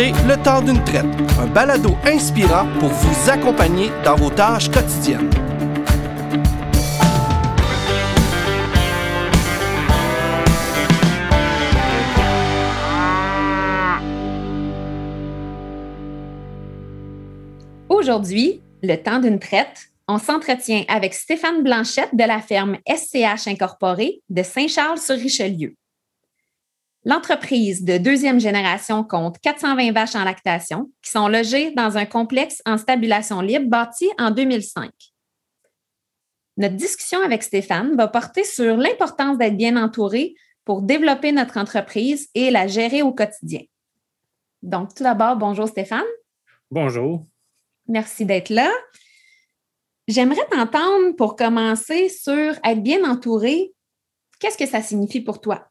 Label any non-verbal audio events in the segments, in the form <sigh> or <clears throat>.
Le temps d'une traite, un balado inspirant pour vous accompagner dans vos tâches quotidiennes. Aujourd'hui, le temps d'une traite, on s'entretient avec Stéphane Blanchette de la ferme SCH Incorporée de Saint-Charles-sur-Richelieu. L'entreprise de deuxième génération compte 420 vaches en lactation qui sont logées dans un complexe en stabulation libre bâti en 2005. Notre discussion avec Stéphane va porter sur l'importance d'être bien entouré pour développer notre entreprise et la gérer au quotidien. Donc, tout d'abord, bonjour Stéphane. Bonjour. Merci d'être là. J'aimerais t'entendre pour commencer sur être bien entouré. Qu'est-ce que ça signifie pour toi?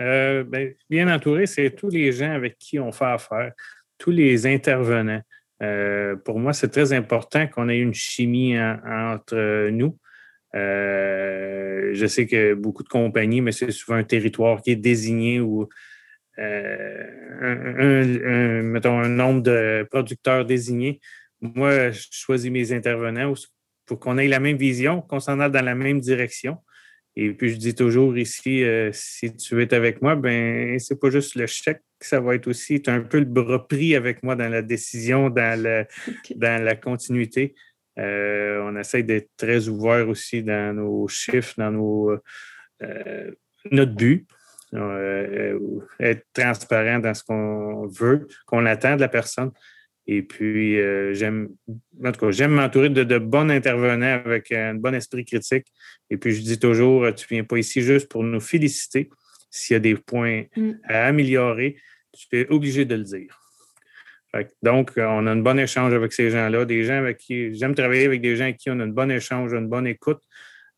Euh, ben, bien entouré, c'est tous les gens avec qui on fait affaire, tous les intervenants. Euh, pour moi, c'est très important qu'on ait une chimie entre nous. Euh, je sais que beaucoup de compagnies, mais c'est souvent un territoire qui est désigné ou un, mettons, un nombre de producteurs désignés. Moi, je choisis mes intervenants pour qu'on ait la même vision, qu'on s'en aille dans la même direction. Et puis, je dis toujours ici, euh, si tu es avec moi, ben c'est pas juste le chèque, ça va être aussi, tu as un peu le bras pris avec moi dans la décision, dans, le, dans la continuité. Euh, on essaie d'être très ouvert aussi dans nos chiffres, dans nos, euh, notre but. être transparent dans ce qu'on veut, qu'on attend de la personne. Et puis, euh, j'aime, en tout cas, j'aime m'entourer de, de, bons intervenants avec un bon esprit critique. Et puis, je dis toujours, tu ne viens pas ici juste pour nous féliciter. S'il y a des points mm. à améliorer, tu es obligé de le dire. donc, on a un bon échange avec ces gens-là, des gens avec qui j'aime travailler avec des gens avec qui on a un bon échange, une bonne écoute,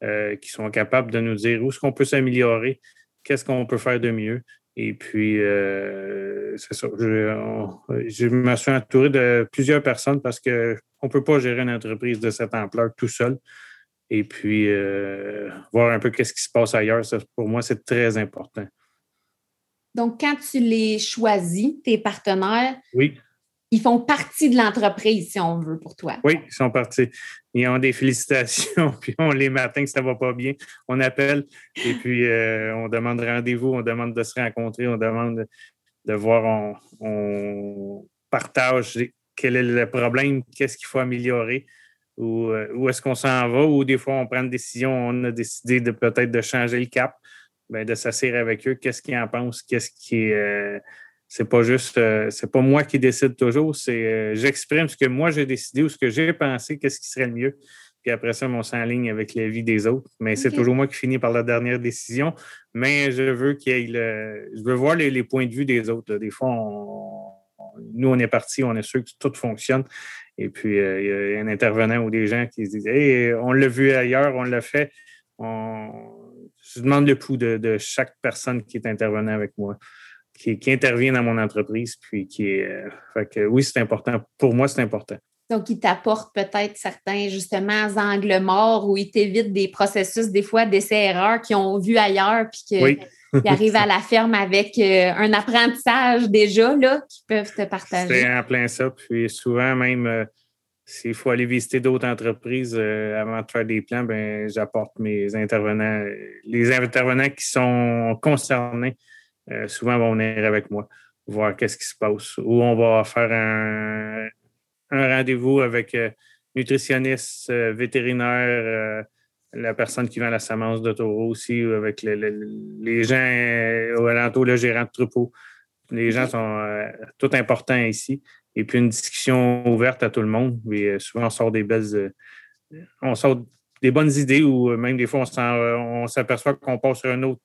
euh, qui sont capables de nous dire où est-ce qu'on peut s'améliorer, qu'est-ce qu'on peut faire de mieux. Et puis, euh, c'est ça. Je, me suis entouré de plusieurs personnes parce qu'on ne peut pas gérer une entreprise de cette ampleur tout seul. Et puis, euh, voir un peu qu'est-ce qui se passe ailleurs, pour moi, c'est très important. Donc, quand tu les choisis, tes partenaires, oui ils font partie de l'entreprise, si on veut, pour toi. Oui, ils sont partis. Ils ont des félicitations, <laughs> puis on les matins que ça va pas bien, on appelle et puis euh, on demande rendez-vous, on demande de se rencontrer, on demande de voir, on, partage quel est le problème, qu'est-ce qu'il faut améliorer, ou euh, où est-ce qu'on s'en va, ou des fois on prend une décision, on a décidé de peut-être de changer le cap, bien, de s'asseoir avec eux, qu'est-ce qu'ils en pensent, qu'est-ce qui est. Euh, c'est pas juste, euh, c'est pas moi qui décide toujours, c'est euh, j'exprime ce que moi j'ai décidé ou ce que j'ai pensé, qu'est-ce qui serait le mieux. Puis après ça, on s'enligne avec la vie des autres. Mais c'est toujours moi qui finis par la dernière décision. Mais je veux qu'il le, je veux voir les, points de vue des autres. Des fois, nous, on est parti, on est sûr que tout fonctionne. Et puis, euh, il y a un intervenant ou des gens qui se disent Hey, on l'a vu ailleurs, on l'a fait. Je demande le pouls de, de chaque personne qui est intervenant avec moi qui, intervient dans mon entreprise. Puis qui est. Euh, fait que oui, c'est important. Pour moi, c'est important. Donc, il t'apporte peut-être certains, justement, angles morts où il t'évite des processus, des fois, d'essais-erreurs qu'ils ont vu ailleurs, puis qu'ils arrivent à la ferme avec euh, un apprentissage déjà, là, qu'ils peuvent te partager. C'est en plein ça. Puis souvent, même, euh, s'il faut aller visiter d'autres entreprises avant de faire des plans, ben j'apporte mes intervenants, les intervenants qui sont concernés euh, souvent vont venir avec moi, voir qu'est-ce qui se passe. Ou on va faire un, rendez-vous avec euh, nutritionniste, euh, vétérinaire, la personne qui vend la semence de taureau aussi, ou avec les gens au alentour, le gérant de troupeau. Les gens sont tout importants ici. Et puis une discussion ouverte à tout le monde. Souvent, on sort des belles. on sort des bonnes idées ou même des fois, on s'aperçoit qu'on passe sur un autre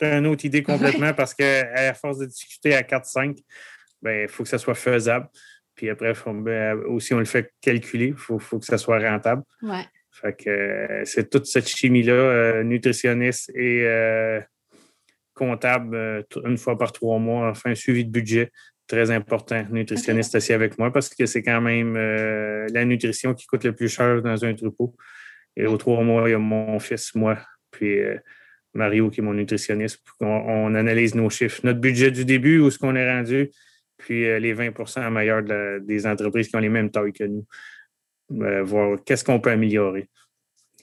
une autre idée complètement parce qu'à force de discuter à 4-5, ben, il faut que ça soit faisable. Puis après, ben, aussi, on le fait calculer. Il faut, que ça soit rentable. Ouais. Fait que euh, c'est toute cette chimie-là, euh, nutritionniste et euh, comptable, une fois par trois mois, enfin, suivi de budget. Très important, nutritionniste assis avec moi parce que c'est quand même la nutrition qui coûte le plus cher dans un troupeau. Et aux trois mois, il y a mon fils, moi, puis Mario, qui est mon nutritionniste, on, analyse nos chiffres, notre budget du début, où est-ce qu'on est rendu, puis les 20% meilleurs des entreprises qui ont les mêmes tailles que nous. voir qu'est-ce qu'on peut améliorer.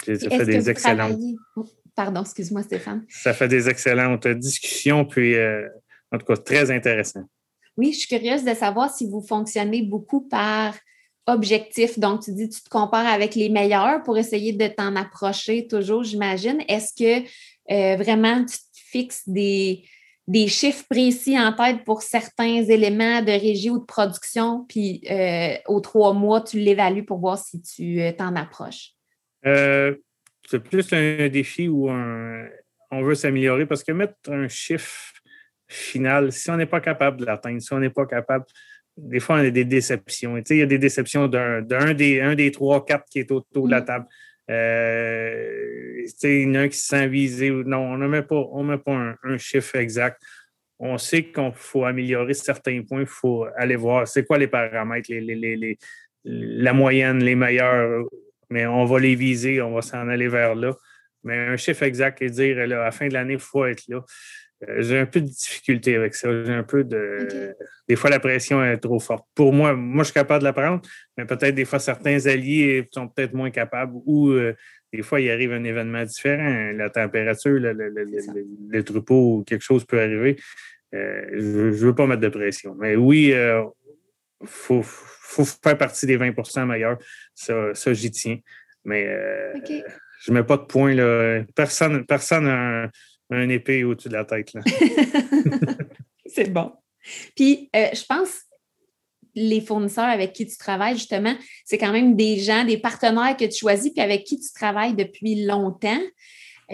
Ça fait des excellentes. Oh, pardon, excuse-moi, Stéphane. Ça fait des excellentes discussions, puis en tout cas, très intéressant. Oui, je suis curieuse de savoir si vous fonctionnez beaucoup par objectif. Donc, tu dis, tu te compares avec les meilleurs pour essayer de t'en approcher toujours, j'imagine. Est-ce que euh, vraiment tu te fixes des, des, chiffres précis en tête pour certains éléments de régie ou de production, puis euh, aux trois mois, tu l'évalues pour voir si tu euh, t'en approches? c'est plus un défi où on veut s'améliorer parce que mettre un chiffre final, si on n'est pas capable de l'atteindre, si on n'est pas capable, des fois, on a des déceptions. il y a des déceptions d'un des, un des trois, quatre qui est autour de la mm. table. Euh, il y en a un qui se sent visé. Non, on ne met pas, on pas un, chiffre exact. On sait qu'il faut améliorer certains points. Il faut aller voir c'est quoi les paramètres, les, la moyenne, les meilleurs. Mais on va les viser, on va s'en aller vers là. Mais un chiffre exact et dire à la fin de l'année, il faut être là. Euh, j'ai un peu de difficulté avec ça. J'ai un peu de. Des fois, la pression est trop forte. Pour moi, moi, je suis capable de la prendre, mais peut-être des fois, certains alliés sont peut-être moins capables ou euh, des fois, il arrive un événement différent. La température, le, le, troupeau ou quelque chose peut arriver. Euh, je ne veux pas mettre de pression. Mais oui, il faut, faire partie des 20% meilleurs. Ça, ça j'y tiens. Mais je ne mets pas de point. Là. Personne n'a un épée au-dessus de la tête. <laughs> c'est bon. Puis, euh, je pense les fournisseurs avec qui tu travailles, justement, c'est quand même des gens, des partenaires que tu choisis, puis avec qui tu travailles depuis longtemps.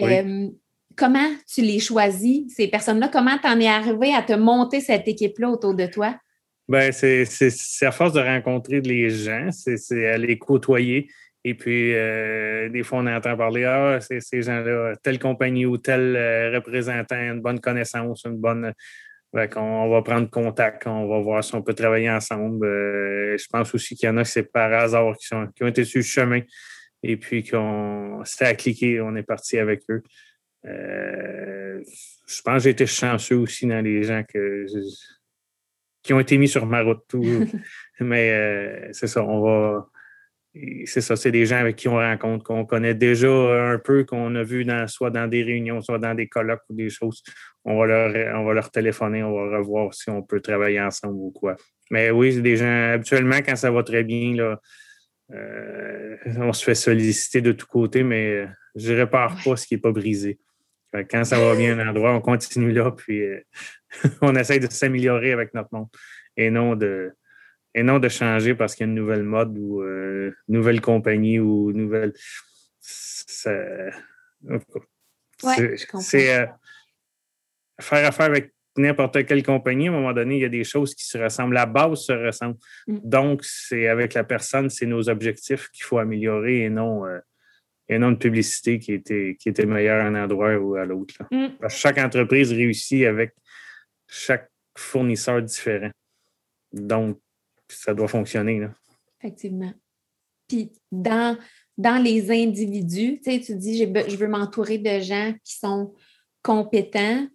Euh, comment tu les choisis, ces personnes-là? Comment tu en es arrivé à te monter cette équipe-là autour de toi? Bien, c'est à force de rencontrer les gens, c'est à les côtoyer. Et puis, euh, des fois, on entend parler, ah, c'est ces gens-là, telle compagnie ou tel euh, représentant, une bonne connaissance, une bonne. on va prendre contact, on va voir si on peut travailler ensemble. Euh, je pense aussi qu'il y en a qui c'est par hasard qui, sont, qui ont été sur le chemin et puis qu'on s'est à cliquer, on est parti avec eux. je pense que j'ai été chanceux aussi dans les gens que qui ont été mis sur ma route. <laughs> Mais c'est ça, on va c'est ça, c'est des gens avec qui on rencontre, qu'on connaît déjà un peu, qu'on a vu dans, soit dans des réunions, soit dans des colloques ou des choses. On va leur, on va leur téléphoner, on va revoir si on peut travailler ensemble ou quoi. Mais oui, c'est des gens, habituellement, quand ça va très bien, là, euh, on se fait solliciter de tous côtés, mais je ne répare pas ce qui n'est pas brisé. Quand ça va bien un endroit, on continue là, puis euh, <laughs> on essaye de s'améliorer avec notre monde et non de et non de changer parce qu'il y a une nouvelle mode ou une euh, nouvelle compagnie ou nouvelle. C'est euh, faire affaire avec n'importe quelle compagnie, à un moment donné, il y a des choses qui se ressemblent. La base se ressemble. Mm. Donc, c'est avec la personne, c'est nos objectifs qu'il faut améliorer et non, euh, et non une publicité qui était, qui était meilleure à un endroit ou à l'autre. Mm. Chaque entreprise réussit avec chaque fournisseur différent. Donc, ça doit fonctionner. Là. Effectivement. Puis dans, dans les individus, tu, sais, tu dis je veux m'entourer de gens qui sont compétents.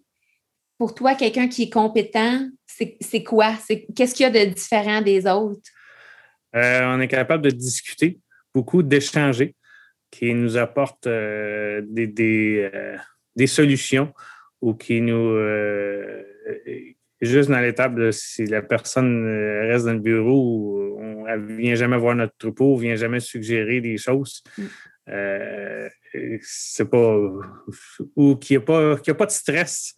Pour toi, quelqu'un qui est compétent, c'est quoi? Qu'est-ce qu'il y a de différent des autres? Euh, on est capable de discuter, beaucoup d'échanger, qui nous apporte euh, des, des, euh, des, solutions ou qui nous juste dans l'étape de si la personne euh, reste dans le bureau, on, elle ne vient jamais voir notre troupeau, ne vient jamais suggérer des choses. Mm. Euh, c'est pas. Ou qu'il n'y a, pas, a pas de stress.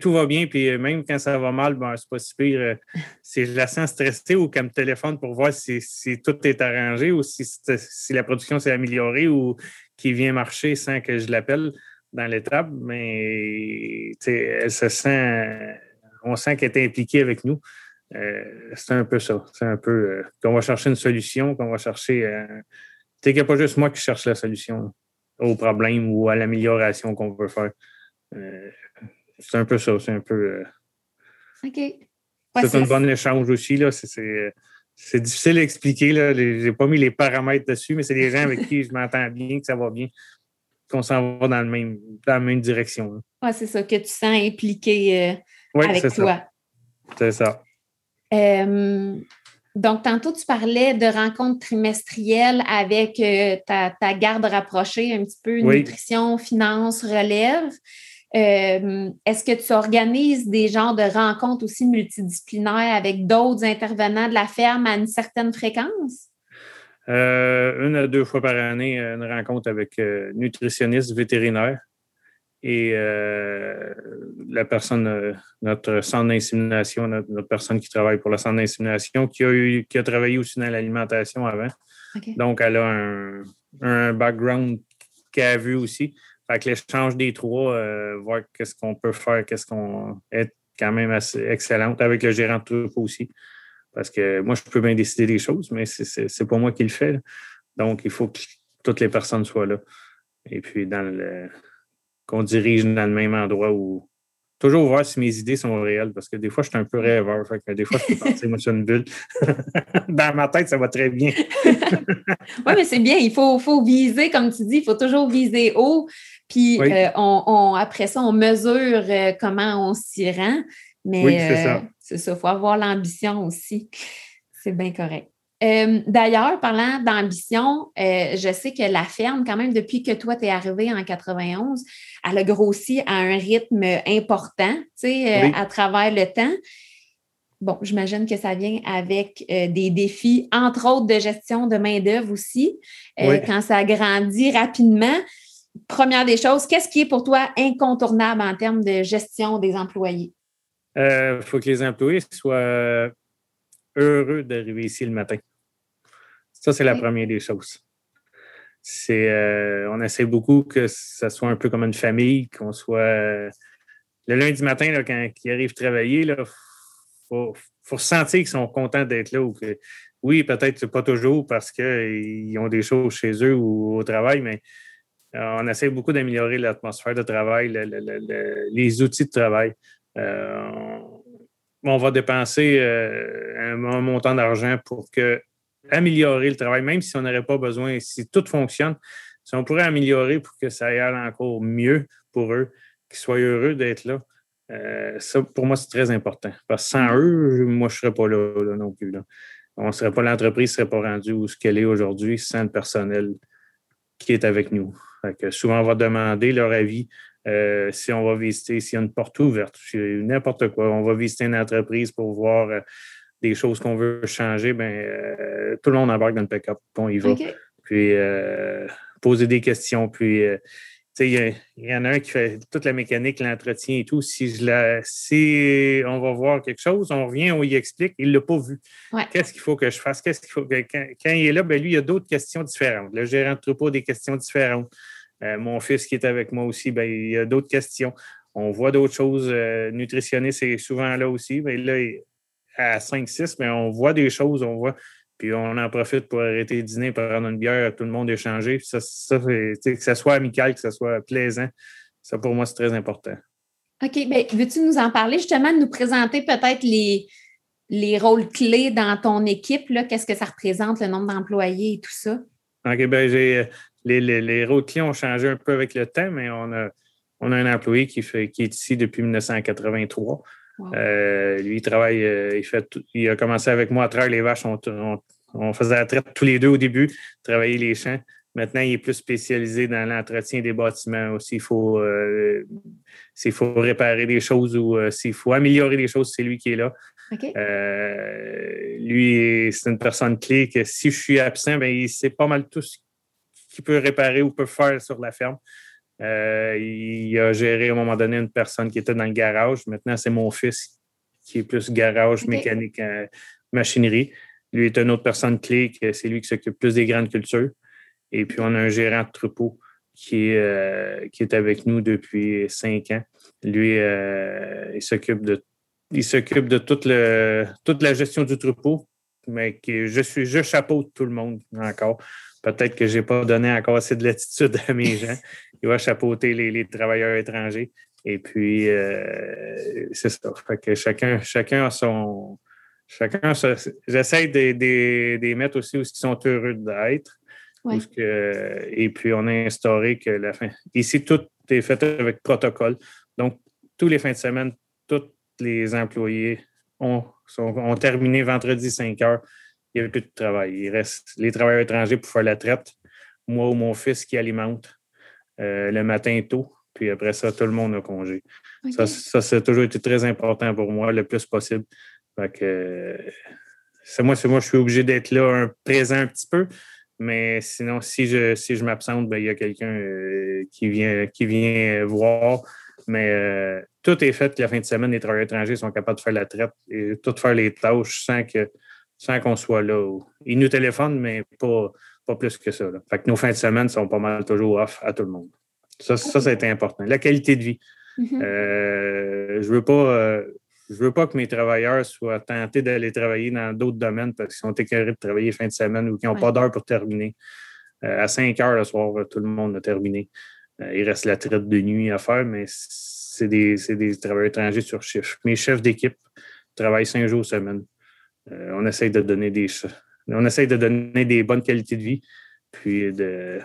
tout va bien, puis même quand ça va mal, ben, c'est pas si pire. Euh, <laughs> si je la sens stressée ou qu'elle me téléphone pour voir si, tout est arrangé ou si, si la production s'est améliorée ou qu'il vient marcher sans que je l'appelle dans l'étape, mais elle se sent on sent qu'elle est impliquée avec nous. Euh, c'est un peu ça. C'est un peu euh, qu'on va chercher une solution, qu'on va chercher. Euh, tu sais qu'il n'y a pas juste moi qui cherche la solution au problème ou à l'amélioration qu'on veut faire. c'est un peu ça. C'est un peu. OK. c'est un bon échange aussi. Là. C'est, difficile à expliquer. Je n'ai pas mis les paramètres dessus, mais c'est des gens avec qui je m'entends bien, que ça va bien, qu'on s'en va dans, le même, dans la même direction. Oui, c'est ça, que tu sens impliqué avec toi. C'est ça. donc, tantôt, tu parlais de rencontres trimestrielles avec ta, garde rapprochée, un petit peu nutrition, finance, relève. Est-ce que tu organises des genres de rencontres aussi multidisciplinaires avec d'autres intervenants de la ferme à une certaine fréquence? Euh, une à deux fois par année, une rencontre avec euh, nutritionniste vétérinaire et euh, la personne, notre centre d'insémination, notre, personne qui travaille pour le centre d'insémination, qui a eu, qui a travaillé aussi dans l'alimentation avant. Donc, elle a un, un background qu'elle a vu aussi. Fait que l'échange des trois, voir qu'est-ce qu'on peut faire, qu'est-ce qu'on est quand même assez excellente avec le gérant de troupeau aussi. Parce que moi, je peux bien décider des choses, mais c'est pas moi qui le fais. Donc, il faut que toutes les personnes soient là. Et puis, dans le qu'on dirige dans le même endroit où. Toujours voir si mes idées sont réelles, parce que des fois, je suis un peu rêveur. Fait que des fois, je peux penser, moi, sur une bulle. <laughs> dans ma tête, ça va très bien. <laughs> oui, mais c'est bien. Il faut, faut, viser, comme tu dis, il faut toujours viser haut. Puis, euh, on, après ça, on mesure euh, comment on s'y rend. Mais oui, c'est ça. Euh, c'est ça, il faut avoir l'ambition aussi. C'est bien correct. Euh, d'ailleurs, parlant d'ambition, euh, je sais que la ferme, quand même, depuis que toi, tu es arrivé en 91, elle a grossi à un rythme important, tu sais, à travers le temps. Bon, j'imagine que ça vient avec des défis, entre autres de gestion de main-d'œuvre aussi. Quand ça grandit rapidement, première des choses, qu'est-ce qui est pour toi incontournable en termes de gestion des employés? Il euh, faut que les employés soient heureux d'arriver ici le matin. Ça, c'est la première des choses. C'est, euh, on essaie beaucoup que ça soit un peu comme une famille, qu'on soit. Euh, le lundi matin, là, quand ils arrivent travailler, il faut, faut sentir qu'ils sont contents d'être là. Ou que, oui, peut-être pas toujours parce qu'ils ont des choses chez eux ou au travail, mais on essaie beaucoup d'améliorer l'atmosphère de travail, les outils de travail. Euh, on va dépenser euh, un, montant d'argent pour que, améliorer le travail, même si on n'aurait pas besoin, si tout fonctionne, si on pourrait améliorer pour que ça aille encore mieux pour eux, qu'ils soient heureux d'être là. Euh, ça, pour moi, c'est très important. Parce que sans eux, moi, je ne serais pas là, non plus. On ne serait pas, l'entreprise ne serait pas rendue où ce qu'elle est aujourd'hui sans le personnel qui est avec nous. souvent, on va demander leur avis euh, si on va visiter, s'il y a une porte ouverte, n'importe quoi, on va visiter une entreprise pour voir euh, des choses qu'on veut changer, ben, euh, tout le monde embarque dans le pick-up, on y va. Puis poser des questions, puis il y, en a un qui fait toute la mécanique, l'entretien et tout. Si, je la, si on va voir quelque chose, on revient, on y explique, il ne l'a pas vu. Qu'est-ce qu'il faut que je fasse? Qu'est-ce qu'il faut que, quand, quand, il est là, ben, lui, il y a d'autres questions différentes. Le gérant de troupeau, des questions différentes. Euh, mon fils qui est avec moi aussi, ben, il y a d'autres questions. On voit d'autres choses. Euh, nutritionniste est souvent là aussi. Ben, là, à 5-6, mais on voit des choses, on voit. Puis on en profite pour arrêter le dîner, prendre une bière, tout le monde échanger. Ça, ça que ce soit amical, que ce soit plaisant, ça pour moi, c'est très important. OK. Bien, veux-tu nous en parler justement, de nous présenter peut-être les, les rôles clés dans ton équipe? Qu'est-ce que ça représente, le nombre d'employés et tout ça? OK. Bien, j'ai les, les, les rôles clés ont changé un peu avec le temps, mais on a, on a un employé qui, fait, qui est ici depuis 1983. Euh, lui, il travaille, euh, il, fait il a commencé avec moi à travers les vaches. On, faisait la traite tous les deux au début, travailler les champs. Maintenant, il est plus spécialisé dans l'entretien des bâtiments aussi. Il faut, euh, s'il faut réparer des choses ou s'il faut améliorer des choses, c'est lui qui est là. lui, c'est une personne clé que si je suis absent, ben, il sait pas mal tout ce qui peut réparer ou peut faire sur la ferme. Euh, il a géré à un moment donné une personne qui était dans le garage. Maintenant, c'est mon fils qui est plus garage, mécanique, euh, machinerie. Lui est une autre personne clé, c'est lui qui s'occupe plus des grandes cultures. Et puis, on a un gérant de troupeau qui est, euh, qui est avec nous depuis cinq ans. Lui, il s'occupe de il s'occupe de toute, le, toute la gestion du troupeau, mais qui, je suis je chapeaute tout le monde encore. Peut-être que je n'ai pas donné encore assez de latitude à mes gens. Il va chapeauter les, travailleurs étrangers. Et puis, euh, c'est ça. Fait que chacun, chacun a son. Chacun, j'essaie de, les mettre aussi où ils sont heureux d'être. Et puis, on a instauré que la fin. Ici, tout est fait avec protocole. Donc, tous les fins de semaine, tous les employés ont ont terminé vendredi 5 heures. Il n'y avait plus de travail. Il reste les travailleurs étrangers pour faire la traite. Moi ou mon fils qui alimente euh, le matin tôt. Puis après ça, tout le monde a congé. Ça, ça, a toujours été très important pour moi, le plus possible. c'est moi, c'est moi, je suis obligé d'être là, un, présent un petit peu. Mais sinon, si je, si je m'absente, ben, il y a quelqu'un euh, qui, vient, qui vient voir. Mais euh, tout est fait que la fin de semaine, les travailleurs étrangers sont capables de faire la traite et tout faire les tâches sans que sans qu'on soit là. Ils nous téléphonent, mais pas, pas plus que ça. Fait que nos fins de semaine sont pas mal toujours off à tout le monde. Ça, ça, ça a été important. La qualité de vie. Mm-hmm. Euh, je veux pas je veux pas que mes travailleurs soient tentés d'aller travailler dans d'autres domaines parce qu'ils sont écœurés de travailler fin de semaine ou qu'ils n'ont pas d'heure pour terminer. Euh, à 5 heures le soir, tout le monde a terminé. Euh, il reste la traite de nuit à faire, mais c'est des, des, travailleurs étrangers sur chiffre. Mes chefs d'équipe travaillent cinq jours semaine. Euh, on essaye de donner des on essaye de donner des bonnes qualités de vie, puis de,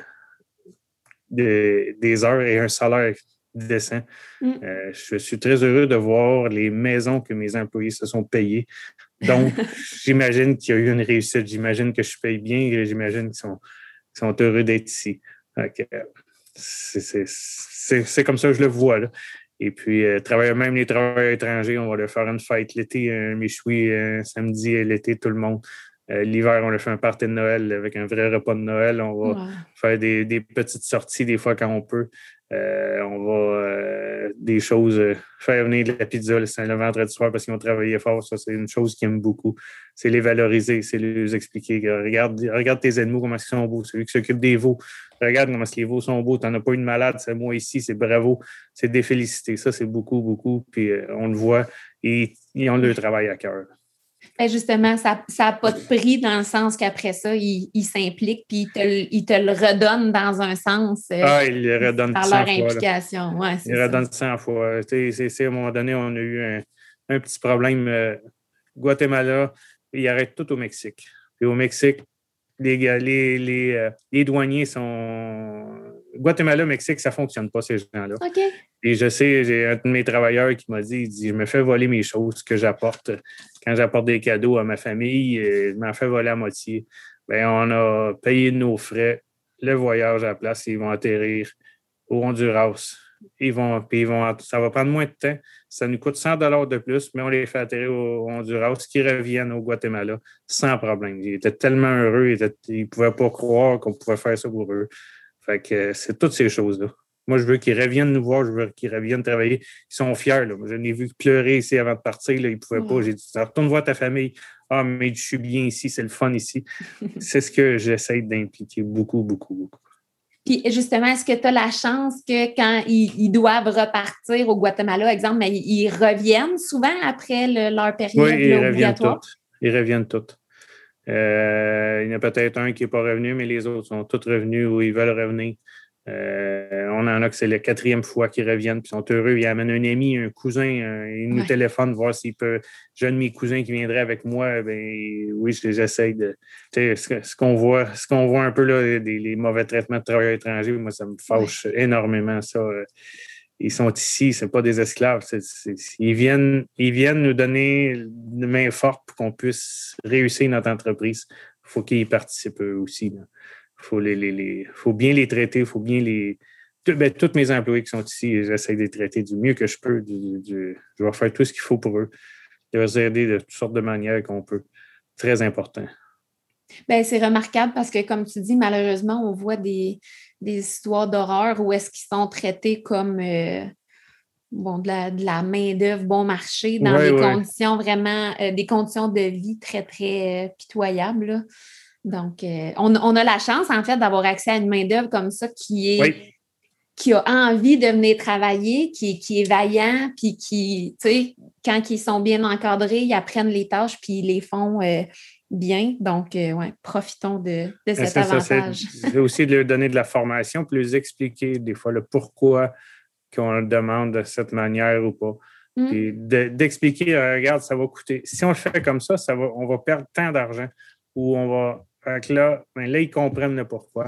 des heures et un salaire décent. Mm. Euh, je suis très heureux de voir les maisons que mes employés se sont payées. Donc, <laughs> j'imagine qu'il y a eu une réussite. J'imagine que je paye bien et j'imagine qu'ils sont, sont, heureux d'être ici. C'est comme ça que je le vois. Et puis, euh, même les travailleurs étrangers, on va leur faire une fête l'été, un méchoui, un samedi l'été, tout le monde. Euh, l'hiver, on leur fait un party de Noël avec un vrai repas de Noël. On va faire des, des, petites sorties des fois quand on peut. Euh, on va euh, des choses, euh, faire venir de la pizza le, le vendredi soir parce qu'ils ont travaillé fort. Ça, c'est une chose qu'ils aiment beaucoup. C'est les valoriser, c'est les expliquer. Regarde, regarde tes ennemis, comment ils sont beaux. Celui qui s'occupe des veaux, regarde comment les veaux sont beaux. Tu n'en as pas une malade, c'est moi ici, c'est bravo. C'est des félicités. Ça, c'est beaucoup, beaucoup. Puis on le voit et ils ont le travail à cœur. Ben, justement, ça n'a pas de prix dans le sens qu'après ça, ils il s'impliquent puis ils te, le redonnent dans un sens euh, ah, le par leur implication. Ouais, ils le redonnent 100 fois. C'est, à un moment donné, on a eu un, petit problème. Euh, Guatemala, ils arrêtent tout au Mexique. Puis au Mexique, les, les, les, euh, les douaniers sont. Guatemala, Mexique, ça ne fonctionne pas, ces gens-là. OK. Et je sais, j'ai un de mes travailleurs qui m'a dit, il dit, je me fais voler mes choses que j'apporte. Quand j'apporte des cadeaux à ma famille, euh, je m'en fais voler à moitié. Bien, on a payé nos frais, le voyage à la place, ils vont atterrir au Honduras. Ils vont, puis ils vont, ça va prendre moins de temps. Ça nous coûte 100 dollars de plus, mais on les fait atterrir au Honduras, qui reviennent au Guatemala sans problème. Ils étaient tellement heureux, ils ne pouvaient pas croire qu'on pouvait faire ça pour eux. Fait que c'est toutes ces choses-là. Moi, je veux qu'ils reviennent nous voir, je veux qu'ils reviennent travailler. Ils sont fiers. Là. Je l'ai vu pleurer ici avant de partir. Là. Ils ne pouvaient pas. J'ai dit retourne voir ta famille. Ah, mais je suis bien ici, c'est le fun ici. <laughs> c'est ce que j'essaie d'impliquer beaucoup, beaucoup, beaucoup. Puis justement, est-ce que tu as la chance que quand ils, doivent repartir au Guatemala, exemple, mais ils, reviennent souvent après leur période oui, ils Reviennent toutes. Ils reviennent toutes. Euh, il y en a peut-être un qui n'est pas revenu, mais les autres sont tous revenus ou ils veulent revenir. Euh, on en a que c'est la quatrième fois qu'ils reviennent, puis ils sont heureux. Ils amènent un ami, un cousin, ils nous téléphonent voir s'il peut. J'ai un de mes cousins qui viendrait avec moi, ben oui, j'essaie de. Ce qu'on voit, ce qu'on voit un peu là, les mauvais traitements de travailleurs étrangers, moi, ça me fâche énormément, ça. Ils sont ici, ce pas des esclaves. ils, viennent, ils viennent nous donner une main forte pour qu'on puisse réussir notre entreprise. Il faut qu'ils y participent eux aussi. Là faut, les, faut bien les traiter, il faut bien les. Ben, tous mes employés qui sont ici, j'essaie de les traiter du mieux que je peux. je vais faire tout ce qu'il faut pour eux. Je vais les aider de toutes sortes de manières qu'on peut. Très important. Ben, c'est remarquable parce que, comme tu dis, malheureusement, on voit des, histoires d'horreur où est-ce qu'ils sont traités comme euh, bon, de la, main-d'œuvre bon marché dans des conditions vraiment, euh, des conditions de vie très, très euh, pitoyables. Donc, euh, on, a la chance, en fait, d'avoir accès à une main-d'œuvre comme ça qui est. qui a envie de venir travailler, qui, qui est vaillant, puis qui, tu sais, quand ils sont bien encadrés, ils apprennent les tâches, puis ils les font euh, bien. Donc, euh, ouais, profitons de, de cet avantage. C'est aussi de leur donner de la formation, puis leur expliquer des fois le pourquoi qu'on le demande de cette manière ou pas. Mmh. Puis d'expliquer, regarde, ça va coûter. Si on le fait comme ça, ça va, on va perdre tant d'argent ou on va fait là, ben là, ils comprennent le pourquoi.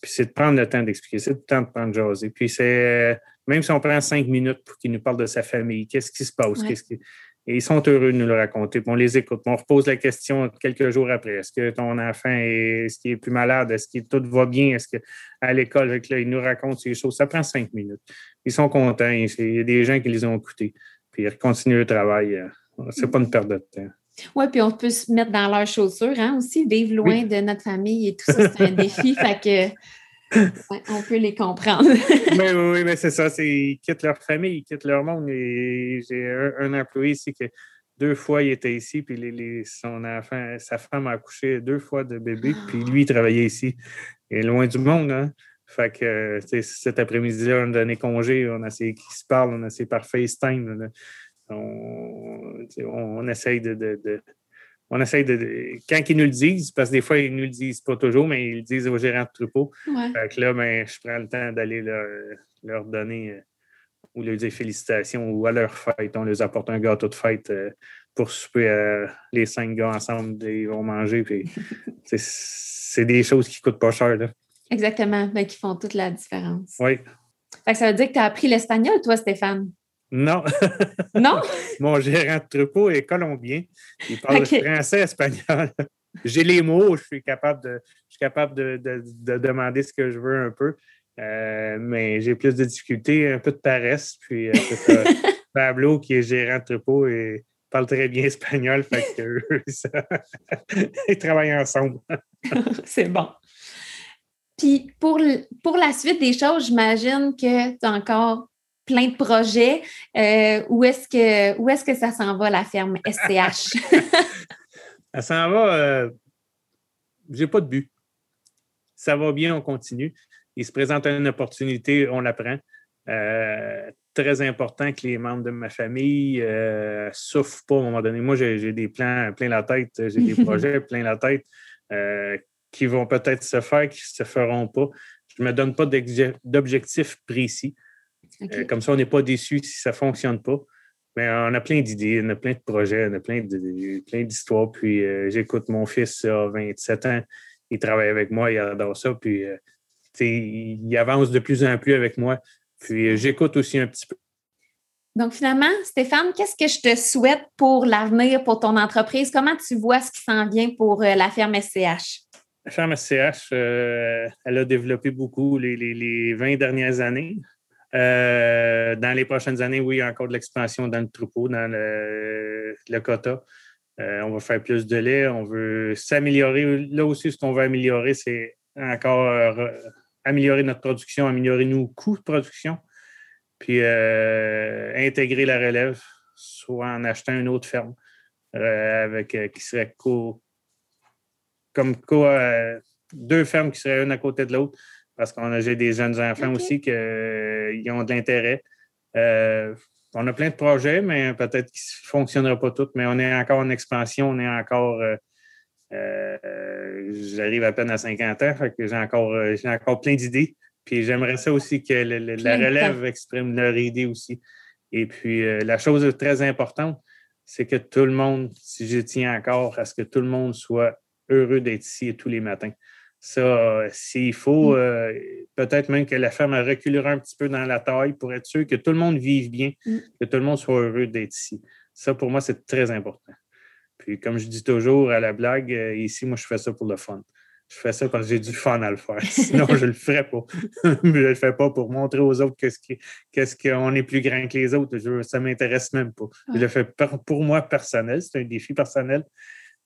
Puis c'est de prendre le temps d'expliquer, c'est le temps de prendre jaser. Puis c'est, même si on prend cinq minutes pour qu'il nous parle de sa famille, qu'est-ce qui se passe? Qu'est-ce qui... Et ils sont heureux de nous le raconter. on les écoute. on repose la question quelques jours après. Est-ce que ton enfant est, est-ce qu'il est plus malade? Est-ce que tout va bien? Est-ce qu'à l'école, là, ils nous racontent ces choses? Ça prend cinq minutes. Ils sont contents. Il y a des gens qui les ont écoutés. Puis ils continuent le travail. Euh, c'est pas une perte de temps. Oui, puis on peut se mettre dans leurs chaussures hein, aussi, vivre loin de notre famille et tout ça, c'est un défi. <laughs> Fait que on peut les comprendre. <laughs> mais oui, mais c'est ça. Ils quittent leur famille, ils quittent leur monde. Et j'ai un, employé ici que deux fois il était ici, puis les, son enfant, sa femme a accouché deux fois de bébé, puis lui, il travaillait ici. Et loin du monde, hein? Fait que cet après-midi-là, on a donné congé, on a essayé qu'ils se parlent, on a essayé par FaceTime. On, on, essaye de on essaye de, Quand ils nous le disent, parce que des fois, ils ne nous le disent pas toujours, mais ils le disent aux gérants de troupeau. Fait que là, ben, je prends le temps d'aller leur, donner euh, ou leur dire félicitations ou à leur fête. On leur apporte un gâteau de fête euh, pour souper euh, les cinq gars ensemble. Ils vont manger. Puis <laughs> c'est des choses qui ne coûtent pas cher. Là. Exactement, ben, qui font toute la différence. Oui. Ça veut dire que tu as appris l'espagnol, toi, Stéphane? Non. Non? <laughs> Mon gérant de troupeau est colombien. Il parle français, espagnol. <laughs> J'ai les mots, je suis capable de, je suis capable de, demander ce que je veux un peu. Euh, mais j'ai plus de difficultés, un peu de paresse. Puis euh, <laughs> Pablo, qui est gérant de troupeau, et parle très bien espagnol. Fait que ils travaillent ensemble. C'est bon. Puis pour, pour la suite des choses, j'imagine que tu as encore plein de projets. Euh, où est-ce que, où est que ça s'en va, la ferme SCH? <laughs> ça s'en va. Euh, j'ai pas de but. Ça va bien, on continue. Il se présente une opportunité, on la prend. Euh, très important que les membres de ma famille ne souffrent pas à un moment donné. Moi, j'ai des plans plein la tête, j'ai des <laughs> projets plein la tête qui vont peut-être se faire, qui ne se feront pas. Je ne me donne pas d'objectif précis. Euh, comme ça, on n'est pas déçu si ça ne fonctionne pas. Mais on a plein d'idées, on a plein de projets, on a plein d'histoires. Puis euh, j'écoute mon fils à 27 ans, il travaille avec moi, il adore ça. Puis euh, il avance de plus en plus avec moi. Puis j'écoute aussi un petit peu. Donc, finalement, Stéphane, qu'est-ce que je te souhaite pour l'avenir, pour ton entreprise? Comment tu vois ce qui s'en vient pour la ferme SCH? La ferme SCH, elle a développé beaucoup les, les 20 dernières années. Euh, dans les prochaines années, oui, il y a encore de l'expansion dans le troupeau, dans le, quota. Euh, on va faire plus de lait, on veut s'améliorer. Là aussi, ce qu'on veut améliorer, c'est encore euh, améliorer notre production, améliorer nos coûts de production, puis intégrer la relève, soit en achetant une autre ferme avec qui serait co, comme deux fermes qui seraient une à côté de l'autre parce qu'on a j'ai des jeunes enfants aussi qui euh, ont de l'intérêt. Euh, on a plein de projets, mais peut-être qu'ils ne fonctionneront pas tous, mais on est encore en expansion, on est encore. Euh, j'arrive à peine à 50 ans, fait que j'ai encore, j'ai encore plein d'idées. Puis j'aimerais ça aussi que la relève exprime leur idée aussi. Et puis la chose très importante, c'est que tout le monde, si je tiens encore à ce que tout le monde soit heureux d'être ici tous les matins. Ça, s'il faut, mm. euh, peut-être même que la ferme reculera un petit peu dans la taille pour être sûr que tout le monde vive bien, mm. que tout le monde soit heureux d'être ici. Ça, pour moi, c'est très important. Puis, comme je dis toujours à la blague, euh, ici, moi, je fais ça pour le fun. Je fais ça parce que j'ai du fun à le faire. <laughs> Sinon, je ne le ferais pas. <laughs> je ne le fais pas pour montrer aux autres qu'est-ce qu'on est plus grand que les autres. ça ne m'intéresse même pas. Je le fais pour moi personnel. C'est un défi personnel.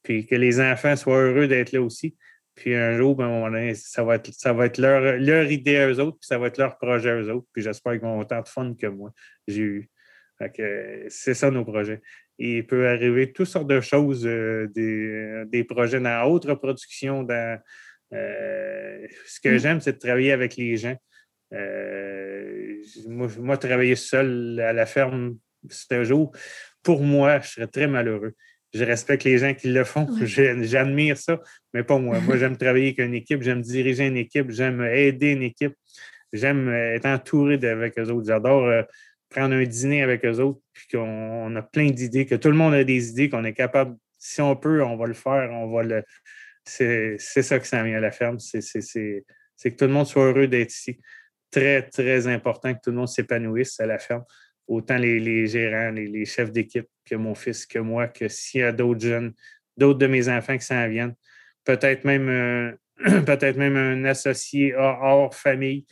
Puis que les enfants soient heureux d'être là aussi. Puis un jour, ben, ça va être, ça va être leur, leur idée à eux autres, puis ça va être leur projet à eux autres. Puis j'espère qu'ils vont avoir autant de fun que moi, j'ai eu. C'est ça nos projets. Et il peut arriver toutes sortes de choses, euh, des, projets dans d'autres productions. Dans, euh, ce que mm. j'aime, c'est de travailler avec les gens. Euh, moi, moi, travailler seul à la ferme, c'est un jour, pour moi, je serais très malheureux je respecte les gens qui le font. J'admire ça, mais pas moi. Moi, j'aime travailler avec une équipe, j'aime diriger une équipe, j'aime aider une équipe, j'aime être entouré avec eux autres. J'adore euh, prendre un dîner avec eux autres, puis qu'on a plein d'idées, que tout le monde a des idées, qu'on est capable, si on peut, on va le faire, on va le. C'est ça qui s'en vient à la ferme. C'est que tout le monde soit heureux d'être ici. Très, très important que tout le monde s'épanouisse à la ferme. Autant les, gérants, les, chefs d'équipe que mon fils, que moi, que s'il y a d'autres jeunes, d'autres de mes enfants qui s'en viennent, peut-être même, euh, <clears throat> peut-être même un associé hors, famille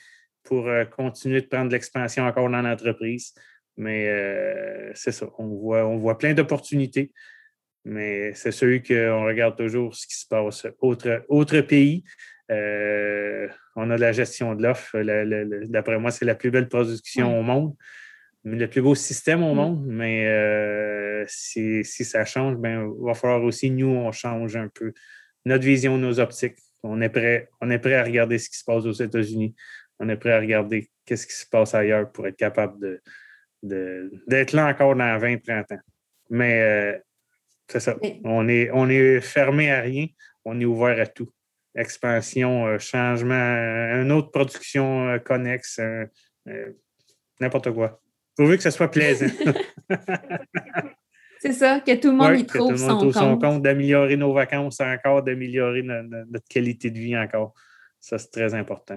pour euh, continuer de prendre l'expansion encore dans l'entreprise. Mais euh, c'est ça, on voit, on voit plein d'opportunités. Mais c'est sûr qu'on regarde toujours ce qui se passe autre, autre pays. on a la gestion de l'offre. D'après moi, c'est la plus belle production au monde le plus beau système au mm. monde, mais euh, si, ça change, ben, il va falloir aussi, nous, on change un peu notre vision, nos optiques. On est prêt, on est prêt à regarder ce qui se passe aux États-Unis. On est prêt à regarder qu'est-ce qui se passe ailleurs pour être capable de, d'être là encore dans 20-30 ans. Mais euh, c'est ça. On est, on est fermé à rien. On est ouvert à tout. Expansion, euh, changement, une autre production connexe, n'importe quoi. Pourvu que ce soit plaisant. <laughs> C'est ça, que tout le monde y trouve, son, compte. son compte. d'améliorer nos vacances encore, d'améliorer notre, qualité de vie encore. Ça, c'est très important.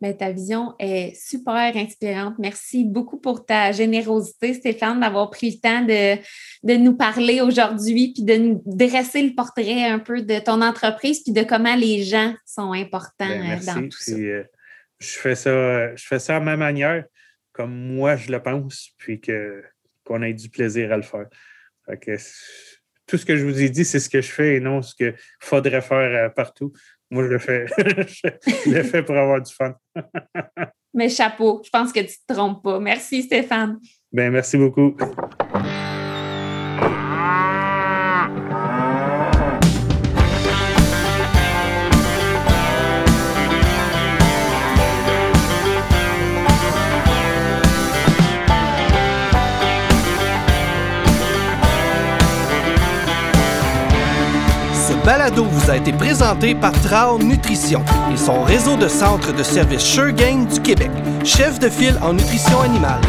Mais ta vision est super inspirante. Merci beaucoup pour ta générosité, Stéphane, d'avoir pris le temps de, nous parler aujourd'hui, puis de nous dresser le portrait un peu de ton entreprise, puis de comment les gens sont importants ben, euh, dans tout ça. Euh, je fais ça, je fais ça à ma manière comme moi je le pense, puis que, qu'on ait du plaisir à le faire. tout ce que je vous ai dit, c'est ce que je fais et non ce qu'il faudrait faire euh, partout. Moi, je le fais. <laughs> je le fais pour avoir du fun. <laughs> Mais chapeau, je pense que tu ne te trompes pas. Merci, Stéphane. Ben, merci beaucoup. Balado vous a été présenté par Trao Nutrition et son réseau de centres de services Sure du Québec, chef de file en nutrition animale.